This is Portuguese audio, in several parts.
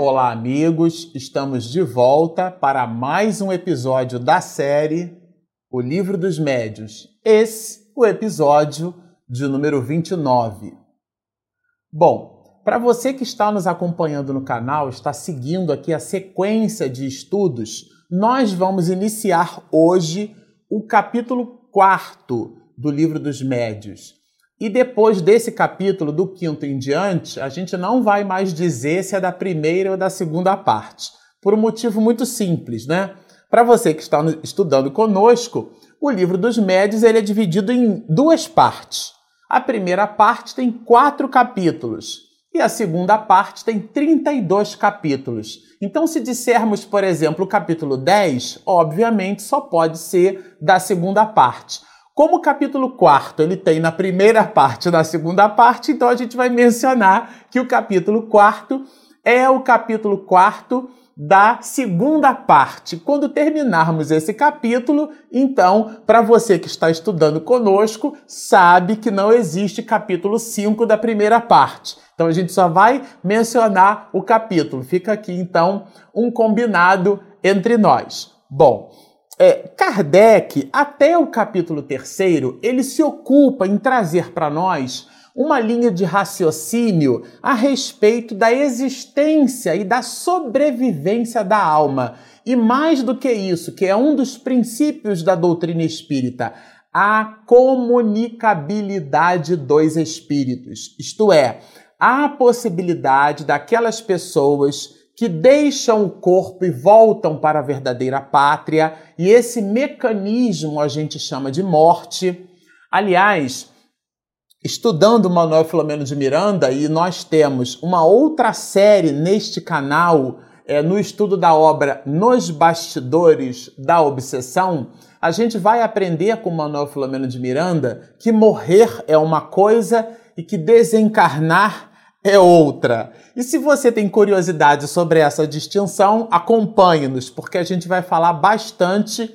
Olá, amigos! Estamos de volta para mais um episódio da série O Livro dos Médios. Esse, o episódio de número 29. Bom, para você que está nos acompanhando no canal, está seguindo aqui a sequência de estudos, nós vamos iniciar hoje o capítulo 4 do Livro dos Médios. E depois desse capítulo, do quinto em diante, a gente não vai mais dizer se é da primeira ou da segunda parte, por um motivo muito simples, né? Para você que está estudando conosco, o livro dos médios ele é dividido em duas partes. A primeira parte tem quatro capítulos e a segunda parte tem 32 capítulos. Então, se dissermos, por exemplo, o capítulo 10, obviamente só pode ser da segunda parte. Como o capítulo 4 ele tem na primeira parte e na segunda parte, então a gente vai mencionar que o capítulo 4 é o capítulo 4 da segunda parte. Quando terminarmos esse capítulo, então, para você que está estudando conosco, sabe que não existe capítulo 5 da primeira parte. Então a gente só vai mencionar o capítulo. Fica aqui então um combinado entre nós. Bom, é, Kardec, até o capítulo terceiro, ele se ocupa em trazer para nós uma linha de raciocínio a respeito da existência e da sobrevivência da alma. E mais do que isso, que é um dos princípios da doutrina espírita, a comunicabilidade dos espíritos. Isto é, a possibilidade daquelas pessoas que deixam o corpo e voltam para a verdadeira pátria, e esse mecanismo a gente chama de morte. Aliás, estudando Manuel Filomeno de Miranda, e nós temos uma outra série neste canal, é, no estudo da obra Nos Bastidores da Obsessão, a gente vai aprender com Manuel Filomeno de Miranda que morrer é uma coisa e que desencarnar é outra. E se você tem curiosidade sobre essa distinção, acompanhe-nos, porque a gente vai falar bastante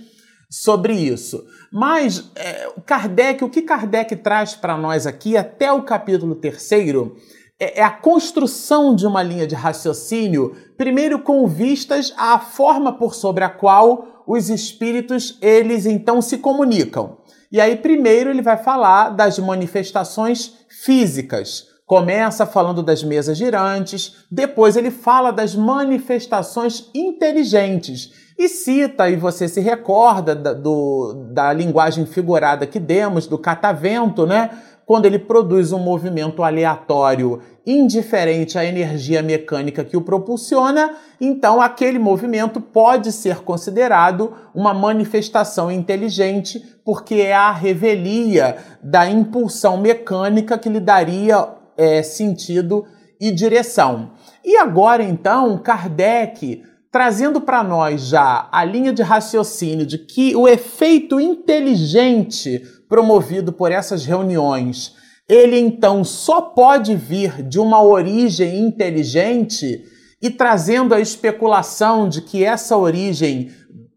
sobre isso. Mas é, Kardec, o que Kardec traz para nós aqui, até o capítulo terceiro, é, é a construção de uma linha de raciocínio, primeiro com vistas à forma por sobre a qual os espíritos eles então se comunicam. E aí primeiro ele vai falar das manifestações físicas Começa falando das mesas girantes, depois ele fala das manifestações inteligentes e cita, e você se recorda da, do, da linguagem figurada que demos, do catavento, né? Quando ele produz um movimento aleatório indiferente à energia mecânica que o propulsiona, então aquele movimento pode ser considerado uma manifestação inteligente, porque é a revelia da impulsão mecânica que lhe daria é, sentido e direção. E agora, então, Kardec trazendo para nós já a linha de raciocínio de que o efeito inteligente promovido por essas reuniões, ele então só pode vir de uma origem inteligente e trazendo a especulação de que essa origem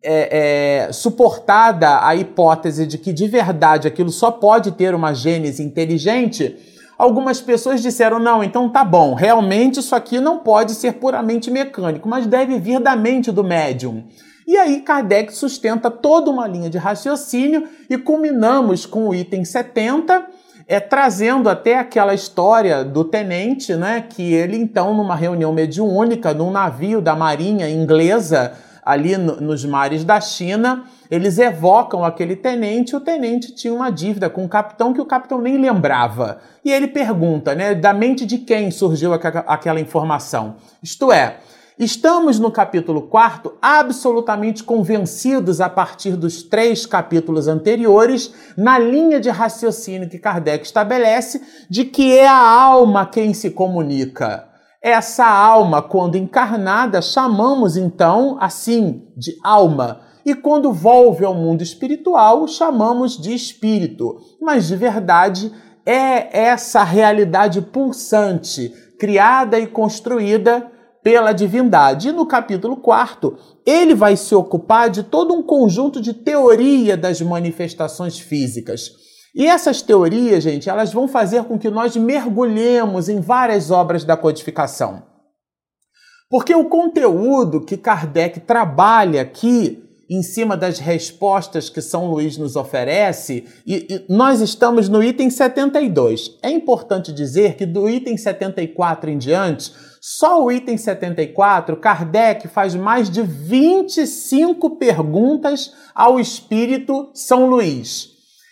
é, é, suportada a hipótese de que de verdade aquilo só pode ter uma gênese inteligente, Algumas pessoas disseram: não, então tá bom, realmente isso aqui não pode ser puramente mecânico, mas deve vir da mente do médium. E aí Kardec sustenta toda uma linha de raciocínio e culminamos com o item 70, é, trazendo até aquela história do tenente, né, que ele então numa reunião mediúnica num navio da marinha inglesa ali no, nos mares da China, eles evocam aquele tenente, o tenente tinha uma dívida com o capitão que o capitão nem lembrava. E ele pergunta, né, da mente de quem surgiu aquela informação? Isto é, Estamos no capítulo 4 absolutamente convencidos a partir dos três capítulos anteriores, na linha de raciocínio que Kardec estabelece, de que é a alma quem se comunica. Essa alma, quando encarnada, chamamos então assim de alma. E quando volve ao mundo espiritual, chamamos de espírito. Mas de verdade é essa realidade pulsante, criada e construída pela divindade. E no capítulo 4, ele vai se ocupar de todo um conjunto de teoria das manifestações físicas. E essas teorias, gente, elas vão fazer com que nós mergulhemos em várias obras da codificação. Porque o conteúdo que Kardec trabalha aqui em cima das respostas que São Luís nos oferece, e, e, nós estamos no item 72. É importante dizer que do item 74 em diante, só o item 74, Kardec faz mais de 25 perguntas ao espírito São Luís.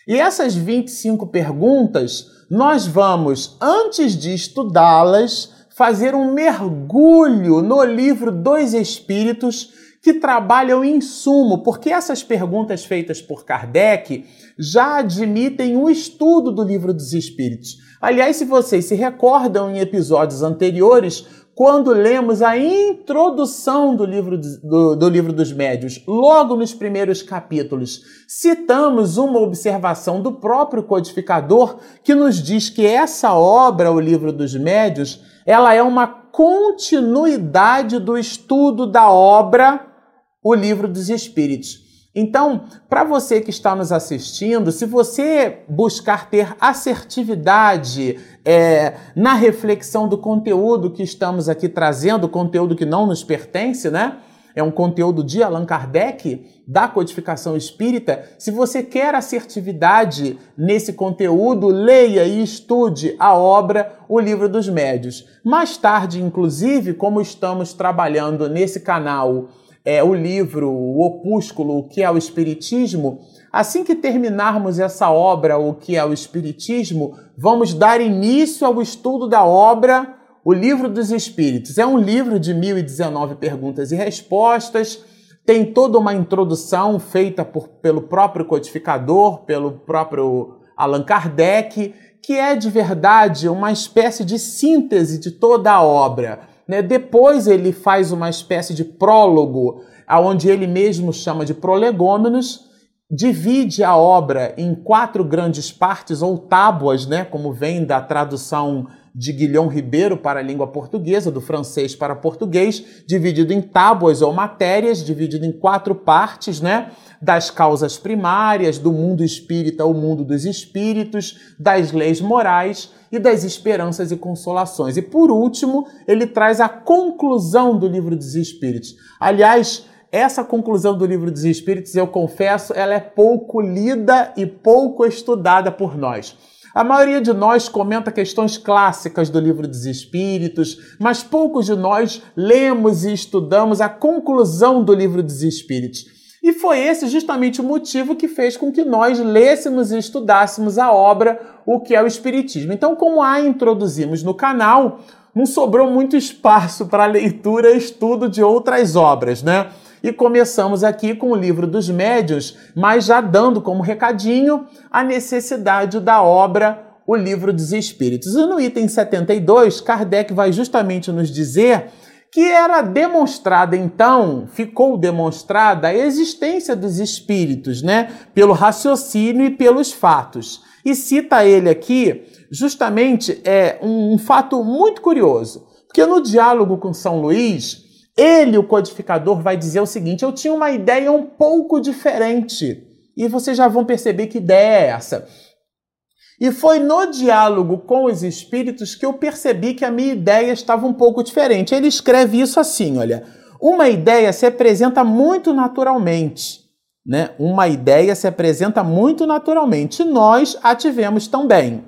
E essas 25 perguntas, nós vamos, antes de estudá-las, fazer um mergulho no livro dos Espíritos que trabalham em sumo, porque essas perguntas feitas por Kardec já admitem um estudo do livro dos Espíritos. Aliás, se vocês se recordam em episódios anteriores, quando lemos a introdução do livro, do, do, livro dos médios, logo nos primeiros capítulos, citamos uma observação do próprio codificador que nos diz que essa obra, o livro dos médios, ela é uma continuidade do estudo da obra, o livro dos espíritos. Então, para você que está nos assistindo, se você buscar ter assertividade é, na reflexão do conteúdo que estamos aqui trazendo, conteúdo que não nos pertence, né? É um conteúdo de Allan Kardec, da codificação espírita. Se você quer assertividade nesse conteúdo, leia e estude a obra O Livro dos Médios. Mais tarde, inclusive, como estamos trabalhando nesse canal é, o livro, o opúsculo, o que é o Espiritismo, assim que terminarmos essa obra, o que é o Espiritismo, vamos dar início ao estudo da obra O Livro dos Espíritos. É um livro de 1019 perguntas e respostas, tem toda uma introdução feita por, pelo próprio codificador, pelo próprio Allan Kardec, que é de verdade uma espécie de síntese de toda a obra né? Depois ele faz uma espécie de prólogo, aonde ele mesmo chama de prolegômenos, divide a obra em quatro grandes partes ou tábuas, né? como vem da tradução de Guilhom Ribeiro para a língua portuguesa, do francês para português, dividido em tábuas ou matérias, dividido em quatro partes, né? Das causas primárias, do mundo espírita, o mundo dos espíritos, das leis morais e das esperanças e consolações. E por último, ele traz a conclusão do livro dos Espíritos. Aliás, essa conclusão do livro dos Espíritos, eu confesso, ela é pouco lida e pouco estudada por nós. A maioria de nós comenta questões clássicas do livro dos Espíritos, mas poucos de nós lemos e estudamos a conclusão do livro dos Espíritos. E foi esse justamente o motivo que fez com que nós lêssemos e estudássemos a obra O que é o Espiritismo. Então, como a introduzimos no canal, não sobrou muito espaço para leitura e estudo de outras obras, né? E começamos aqui com o livro dos médios, mas já dando como recadinho a necessidade da obra O Livro dos Espíritos. E no item 72, Kardec vai justamente nos dizer que era demonstrada então, ficou demonstrada a existência dos espíritos, né, pelo raciocínio e pelos fatos. E cita ele aqui justamente é um, um fato muito curioso, porque no diálogo com São Luís, ele, o codificador, vai dizer o seguinte: eu tinha uma ideia um pouco diferente. E vocês já vão perceber que ideia é essa. E foi no diálogo com os espíritos que eu percebi que a minha ideia estava um pouco diferente. Ele escreve isso assim: olha, uma ideia se apresenta muito naturalmente. Né? Uma ideia se apresenta muito naturalmente. Nós a tivemos também.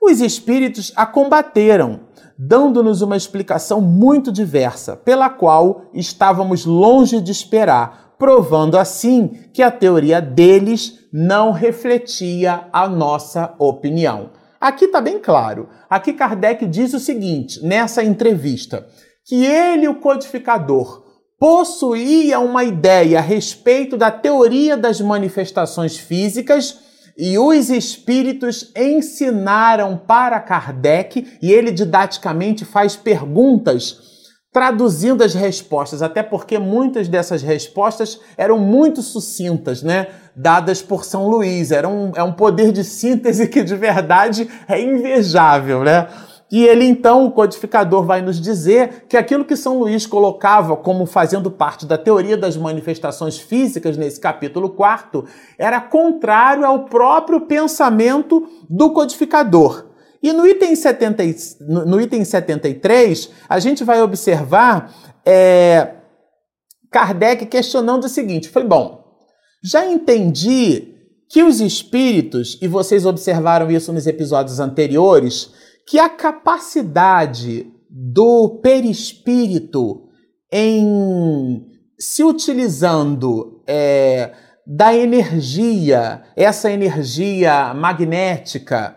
Os espíritos a combateram, dando-nos uma explicação muito diversa, pela qual estávamos longe de esperar, provando assim que a teoria deles não refletia a nossa opinião. Aqui está bem claro. Aqui Kardec diz o seguinte, nessa entrevista, que ele, o codificador, possuía uma ideia a respeito da teoria das manifestações físicas e os espíritos ensinaram para Kardec, e ele didaticamente faz perguntas traduzindo as respostas, até porque muitas dessas respostas eram muito sucintas, né? Dadas por São Luís. Era um, é um poder de síntese que de verdade é invejável, né? E ele então, o codificador, vai nos dizer que aquilo que São Luís colocava como fazendo parte da teoria das manifestações físicas nesse capítulo 4 era contrário ao próprio pensamento do codificador. E no item, 70, no item 73, a gente vai observar é, Kardec questionando o seguinte: foi bom, já entendi que os espíritos, e vocês observaram isso nos episódios anteriores, que a capacidade do perispírito em se utilizando é, da energia, essa energia magnética,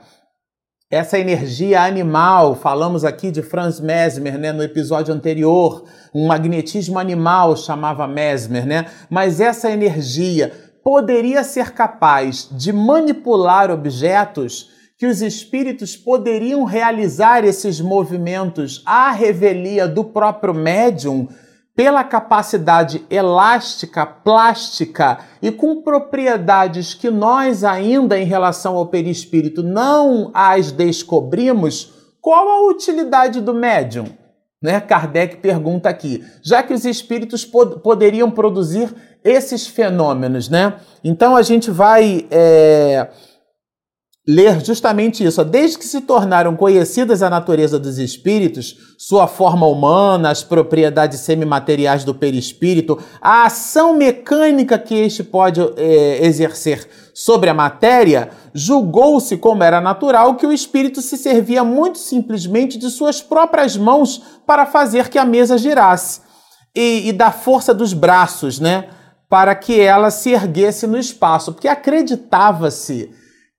essa energia animal, falamos aqui de Franz Mesmer, né, no episódio anterior, um magnetismo animal chamava Mesmer, né? Mas essa energia poderia ser capaz de manipular objetos que os espíritos poderiam realizar esses movimentos à revelia do próprio médium pela capacidade elástica, plástica e com propriedades que nós ainda em relação ao perispírito não as descobrimos, qual a utilidade do médium? Né? Kardec pergunta aqui, já que os espíritos pod poderiam produzir esses fenômenos, né? Então a gente vai é ler justamente isso. Desde que se tornaram conhecidas a natureza dos espíritos, sua forma humana, as propriedades semimateriais do perispírito, a ação mecânica que este pode é, exercer sobre a matéria, julgou-se como era natural que o espírito se servia muito simplesmente de suas próprias mãos para fazer que a mesa girasse e, e da força dos braços, né? Para que ela se erguesse no espaço, porque acreditava-se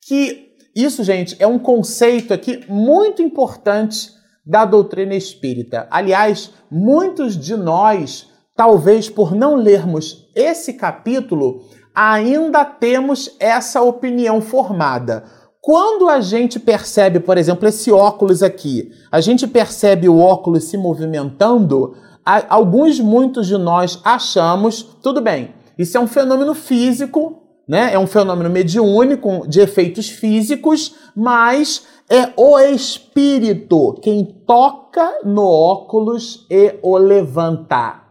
que isso, gente, é um conceito aqui muito importante da doutrina espírita. Aliás, muitos de nós, talvez por não lermos esse capítulo, ainda temos essa opinião formada. Quando a gente percebe, por exemplo, esse óculos aqui, a gente percebe o óculos se movimentando, alguns, muitos de nós achamos, tudo bem, isso é um fenômeno físico, né? É um fenômeno mediúnico de efeitos físicos, mas é o espírito quem toca no óculos e o levanta.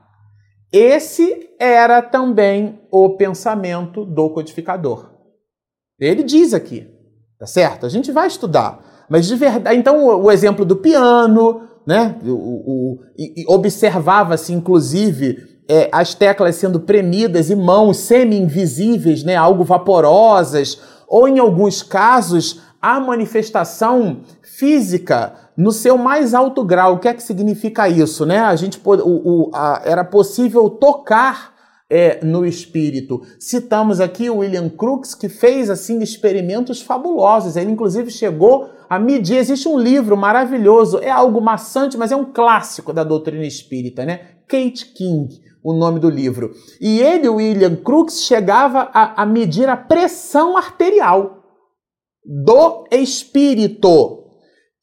Esse era também o pensamento do codificador. Ele diz aqui, tá certo? A gente vai estudar, mas de verdade. Então, o, o exemplo do piano, né? O, o, observava-se, inclusive, é, as teclas sendo premidas e mãos semi-invisíveis, né, algo vaporosas, ou em alguns casos a manifestação física no seu mais alto grau. O que é que significa isso, né? A gente o, o, a, era possível tocar é, no espírito. Citamos aqui o William Crookes que fez assim experimentos fabulosos. Ele inclusive chegou a medir. Existe um livro maravilhoso, é algo maçante, mas é um clássico da doutrina espírita, né? Kate King o nome do livro. E ele, William Crookes, chegava a, a medir a pressão arterial do espírito,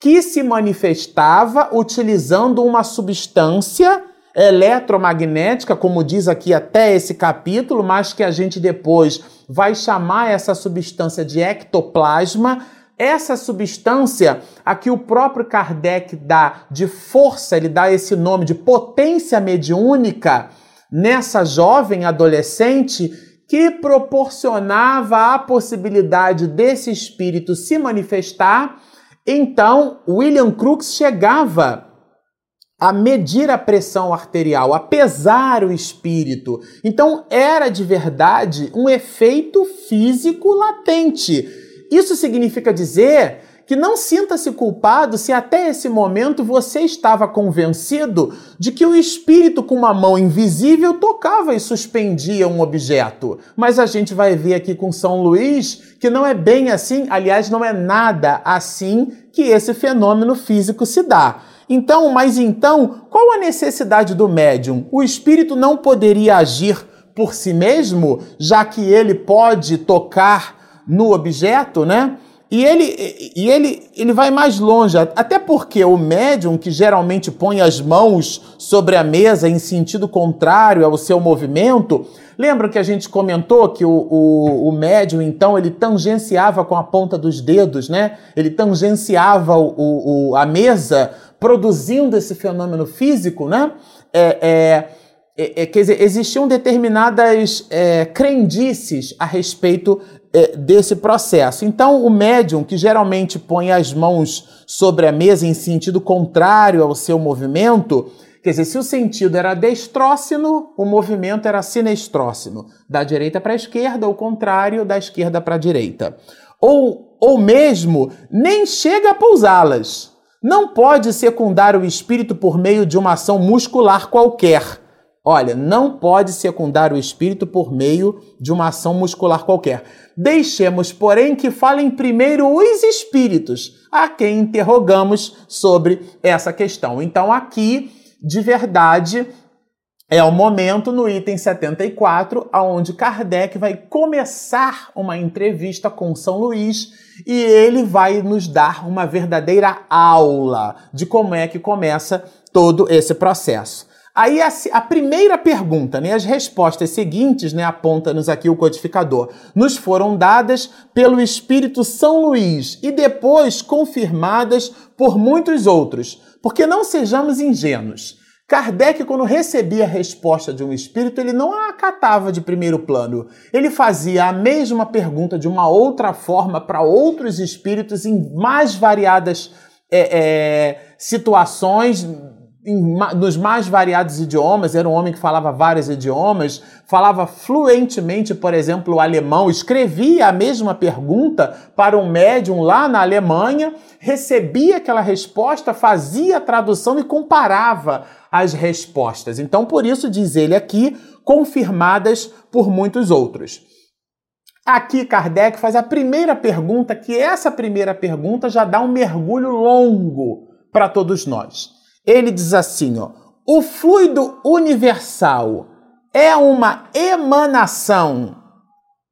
que se manifestava utilizando uma substância eletromagnética, como diz aqui até esse capítulo, mas que a gente depois vai chamar essa substância de ectoplasma. Essa substância, a que o próprio Kardec dá de força, ele dá esse nome de potência mediúnica, nessa jovem adolescente que proporcionava a possibilidade desse espírito se manifestar, então William Crookes chegava a medir a pressão arterial, a pesar o espírito. Então era de verdade um efeito físico latente. Isso significa dizer que não sinta-se culpado se até esse momento você estava convencido de que o espírito com uma mão invisível tocava e suspendia um objeto. Mas a gente vai ver aqui com São Luís que não é bem assim, aliás, não é nada assim que esse fenômeno físico se dá. Então, mas então, qual a necessidade do médium? O espírito não poderia agir por si mesmo, já que ele pode tocar no objeto, né? E ele, e ele, ele vai mais longe, até porque o médium, que geralmente põe as mãos sobre a mesa em sentido contrário ao seu movimento, lembra que a gente comentou que o, o, o médium, então, ele tangenciava com a ponta dos dedos, né? Ele tangenciava o, o a mesa, produzindo esse fenômeno físico, né? É, é, é, é, quer dizer, existiam determinadas é, crendices a respeito desse processo. Então, o médium, que geralmente põe as mãos sobre a mesa em sentido contrário ao seu movimento, Quer dizer, se o sentido era destrócino, o movimento era sinestrócino. Da direita para a esquerda, o contrário, da esquerda para a direita. Ou, ou mesmo, nem chega a pousá-las. Não pode secundar o espírito por meio de uma ação muscular qualquer. Olha, não pode secundar o espírito por meio de uma ação muscular qualquer. Deixemos, porém, que falem primeiro os espíritos, a quem interrogamos sobre essa questão. Então, aqui, de verdade, é o momento no item 74, aonde Kardec vai começar uma entrevista com São Luís e ele vai nos dar uma verdadeira aula de como é que começa todo esse processo. Aí a, a, primeira pergunta, né, as respostas seguintes, né, aponta-nos aqui o codificador, nos foram dadas pelo Espírito São Luís e depois confirmadas por muitos outros, porque não sejamos ingênuos. Kardec, quando recebia a resposta de um espírito, ele não a acatava de primeiro plano. Ele fazia a mesma pergunta de uma outra forma para outros espíritos em mais variadas é, é, situações, nos mais variados idiomas, era um homem que falava vários idiomas, falava fluentemente, por exemplo, o alemão, escrevia a mesma pergunta para um médium lá na Alemanha, recebia aquela resposta, fazia a tradução e comparava as respostas. Então, por isso, diz ele aqui, confirmadas por muitos outros. Aqui Kardec faz a primeira pergunta, que essa primeira pergunta já dá um mergulho longo para todos nós. Ele diz assim, ó: "O fluido universal é uma emanação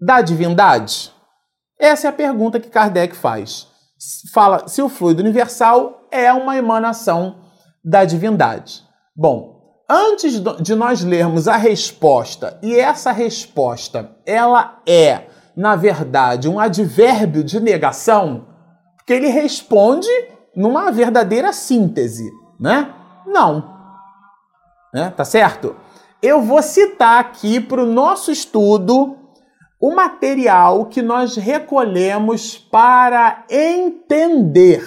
da divindade?" Essa é a pergunta que Kardec faz. Fala se o fluido universal é uma emanação da divindade. Bom, antes de nós lermos a resposta, e essa resposta, ela é, na verdade, um advérbio de negação, porque ele responde numa verdadeira síntese né? Não. Né? Tá certo? Eu vou citar aqui para o nosso estudo o material que nós recolhemos para entender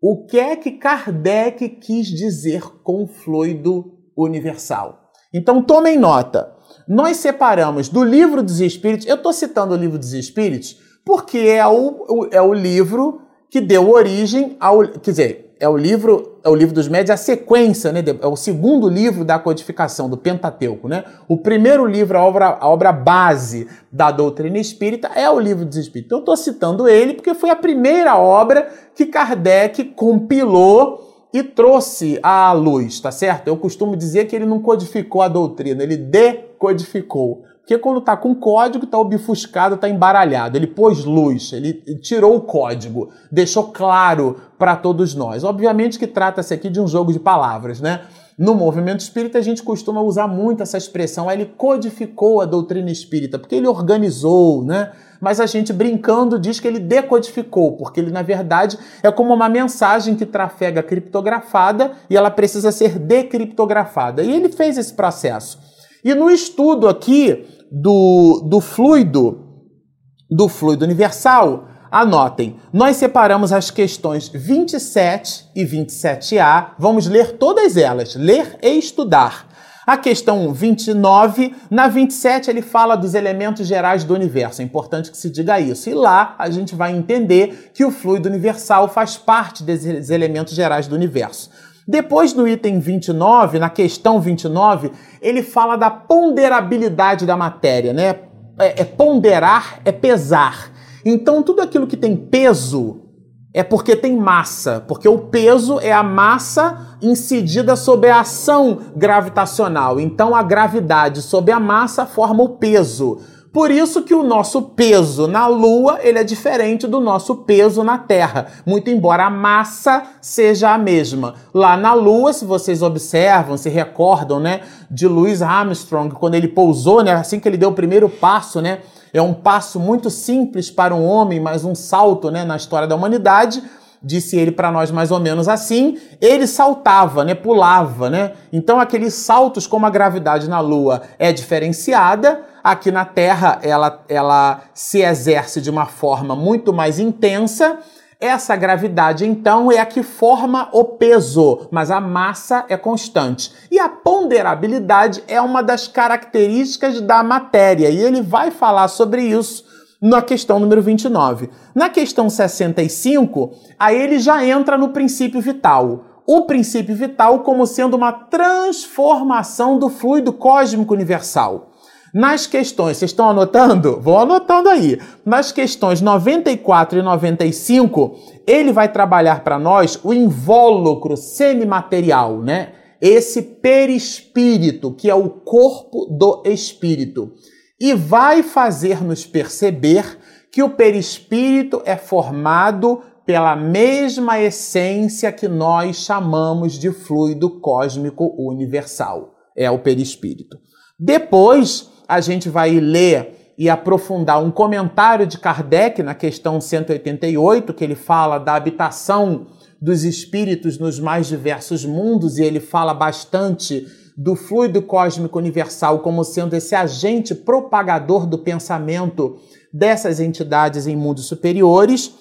o que é que Kardec quis dizer com fluido universal. Então tomem nota. Nós separamos do livro dos Espíritos, eu estou citando o livro dos Espíritos porque é o, é o livro que deu origem ao. Quer dizer, é o livro, é o livro dos médios, a sequência, né? É o segundo livro da codificação do Pentateuco, né? O primeiro livro, a obra, a obra base da doutrina espírita, é o livro dos Espíritos. Então, eu estou citando ele porque foi a primeira obra que Kardec compilou e trouxe à luz, tá certo? Eu costumo dizer que ele não codificou a doutrina, ele decodificou. Porque quando está com código, está obfuscado, está embaralhado. Ele pôs luz, ele tirou o código, deixou claro para todos nós. Obviamente que trata-se aqui de um jogo de palavras, né? No movimento espírita, a gente costuma usar muito essa expressão. Ele codificou a doutrina espírita, porque ele organizou, né? Mas a gente brincando diz que ele decodificou, porque ele, na verdade, é como uma mensagem que trafega criptografada e ela precisa ser decriptografada. E ele fez esse processo. E no estudo aqui do, do fluido, do fluido universal, anotem, nós separamos as questões 27 e 27A, vamos ler todas elas, ler e estudar. A questão 29, na 27 ele fala dos elementos gerais do universo. É importante que se diga isso. E lá a gente vai entender que o fluido universal faz parte desses elementos gerais do universo. Depois, no item 29, na questão 29, ele fala da ponderabilidade da matéria, né? É, é ponderar, é pesar. Então, tudo aquilo que tem peso é porque tem massa, porque o peso é a massa incidida sobre a ação gravitacional. Então, a gravidade sobre a massa forma o peso. Por isso que o nosso peso na Lua ele é diferente do nosso peso na Terra, muito embora a massa seja a mesma. Lá na Lua, se vocês observam, se recordam, né, de Louis Armstrong quando ele pousou, né, assim que ele deu o primeiro passo, né, é um passo muito simples para um homem, mas um salto, né, na história da humanidade disse ele para nós mais ou menos assim, ele saltava, né, pulava, né? Então aqueles saltos como a gravidade na Lua é diferenciada, aqui na Terra ela, ela se exerce de uma forma muito mais intensa. Essa gravidade, então, é a que forma o peso, mas a massa é constante. E a ponderabilidade é uma das características da matéria, e ele vai falar sobre isso na questão número 29. Na questão 65, aí ele já entra no princípio vital. O princípio vital como sendo uma transformação do fluido cósmico universal. Nas questões, vocês estão anotando? Vão anotando aí. Nas questões 94 e 95, ele vai trabalhar para nós o invólucro semimaterial, né? Esse perispírito, que é o corpo do espírito e vai fazer-nos perceber que o perispírito é formado pela mesma essência que nós chamamos de fluido cósmico universal. É o perispírito. Depois, a gente vai ler e aprofundar um comentário de Kardec na questão 188, que ele fala da habitação dos espíritos nos mais diversos mundos e ele fala bastante do fluido cósmico universal como sendo esse agente propagador do pensamento dessas entidades em mundos superiores.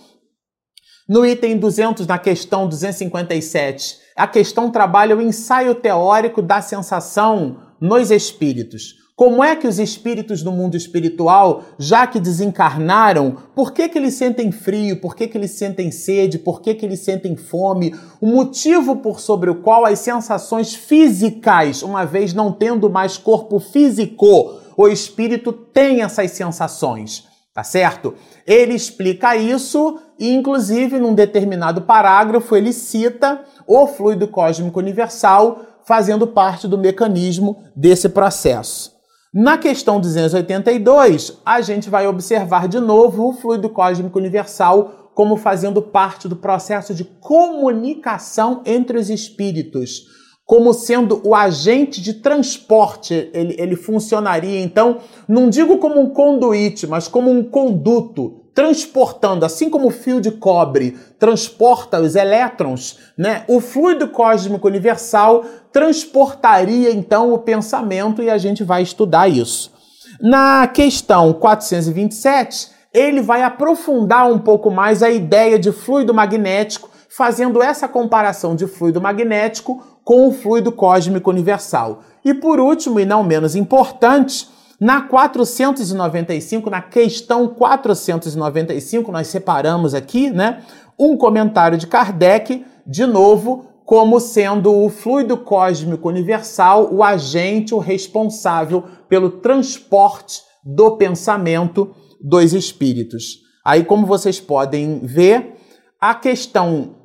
No item 200, na questão 257, a questão trabalha o ensaio teórico da sensação nos espíritos. Como é que os espíritos do mundo espiritual, já que desencarnaram, por que, que eles sentem frio, por que, que eles sentem sede, por que, que eles sentem fome? O motivo por sobre o qual as sensações físicas, uma vez não tendo mais corpo físico, o espírito tem essas sensações, tá certo? Ele explica isso e, inclusive, num determinado parágrafo, ele cita o fluido cósmico universal fazendo parte do mecanismo desse processo. Na questão 282, a gente vai observar de novo o fluido cósmico universal como fazendo parte do processo de comunicação entre os espíritos, como sendo o agente de transporte. Ele, ele funcionaria, então, não digo como um conduíte, mas como um conduto transportando, assim como o fio de cobre transporta os elétrons, né? O fluido cósmico universal transportaria então o pensamento e a gente vai estudar isso. Na questão 427, ele vai aprofundar um pouco mais a ideia de fluido magnético, fazendo essa comparação de fluido magnético com o fluido cósmico universal. E por último, e não menos importante, na 495, na questão 495, nós separamos aqui, né, um comentário de Kardec, de novo, como sendo o fluido cósmico universal o agente, o responsável pelo transporte do pensamento dos espíritos. Aí, como vocês podem ver, a questão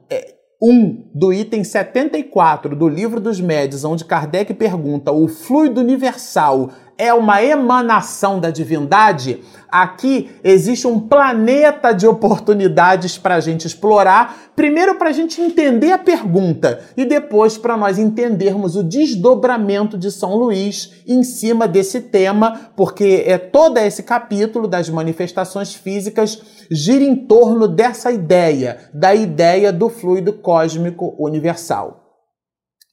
1 é, do item 74 do Livro dos Médios, onde Kardec pergunta: o fluido universal é uma emanação da divindade, aqui existe um planeta de oportunidades para a gente explorar. Primeiro, para a gente entender a pergunta, e depois, para nós entendermos o desdobramento de São Luís em cima desse tema, porque é todo esse capítulo das manifestações físicas gira em torno dessa ideia, da ideia do fluido cósmico universal.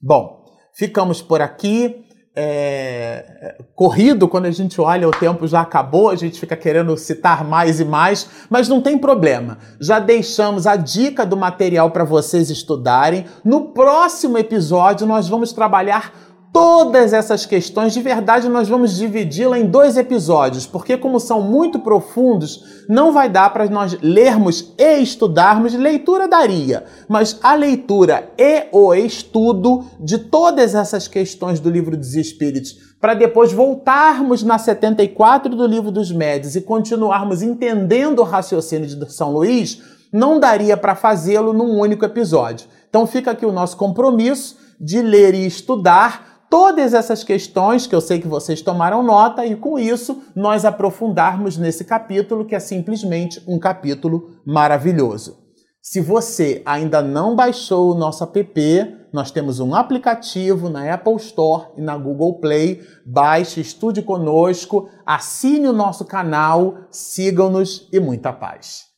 Bom, ficamos por aqui é, corrido, quando a gente olha, o tempo já acabou, a gente fica querendo citar mais e mais, mas não tem problema. Já deixamos a dica do material para vocês estudarem. No próximo episódio, nós vamos trabalhar Todas essas questões, de verdade, nós vamos dividi-la em dois episódios, porque, como são muito profundos, não vai dar para nós lermos e estudarmos. Leitura daria, mas a leitura e o estudo de todas essas questões do livro dos Espíritos, para depois voltarmos na 74 do livro dos Médios e continuarmos entendendo o raciocínio de São Luís, não daria para fazê-lo num único episódio. Então, fica aqui o nosso compromisso de ler e estudar todas essas questões que eu sei que vocês tomaram nota e com isso nós aprofundarmos nesse capítulo que é simplesmente um capítulo maravilhoso. Se você ainda não baixou o nosso app, nós temos um aplicativo na Apple Store e na Google Play. Baixe, estude conosco, assine o nosso canal, sigam-nos e muita paz.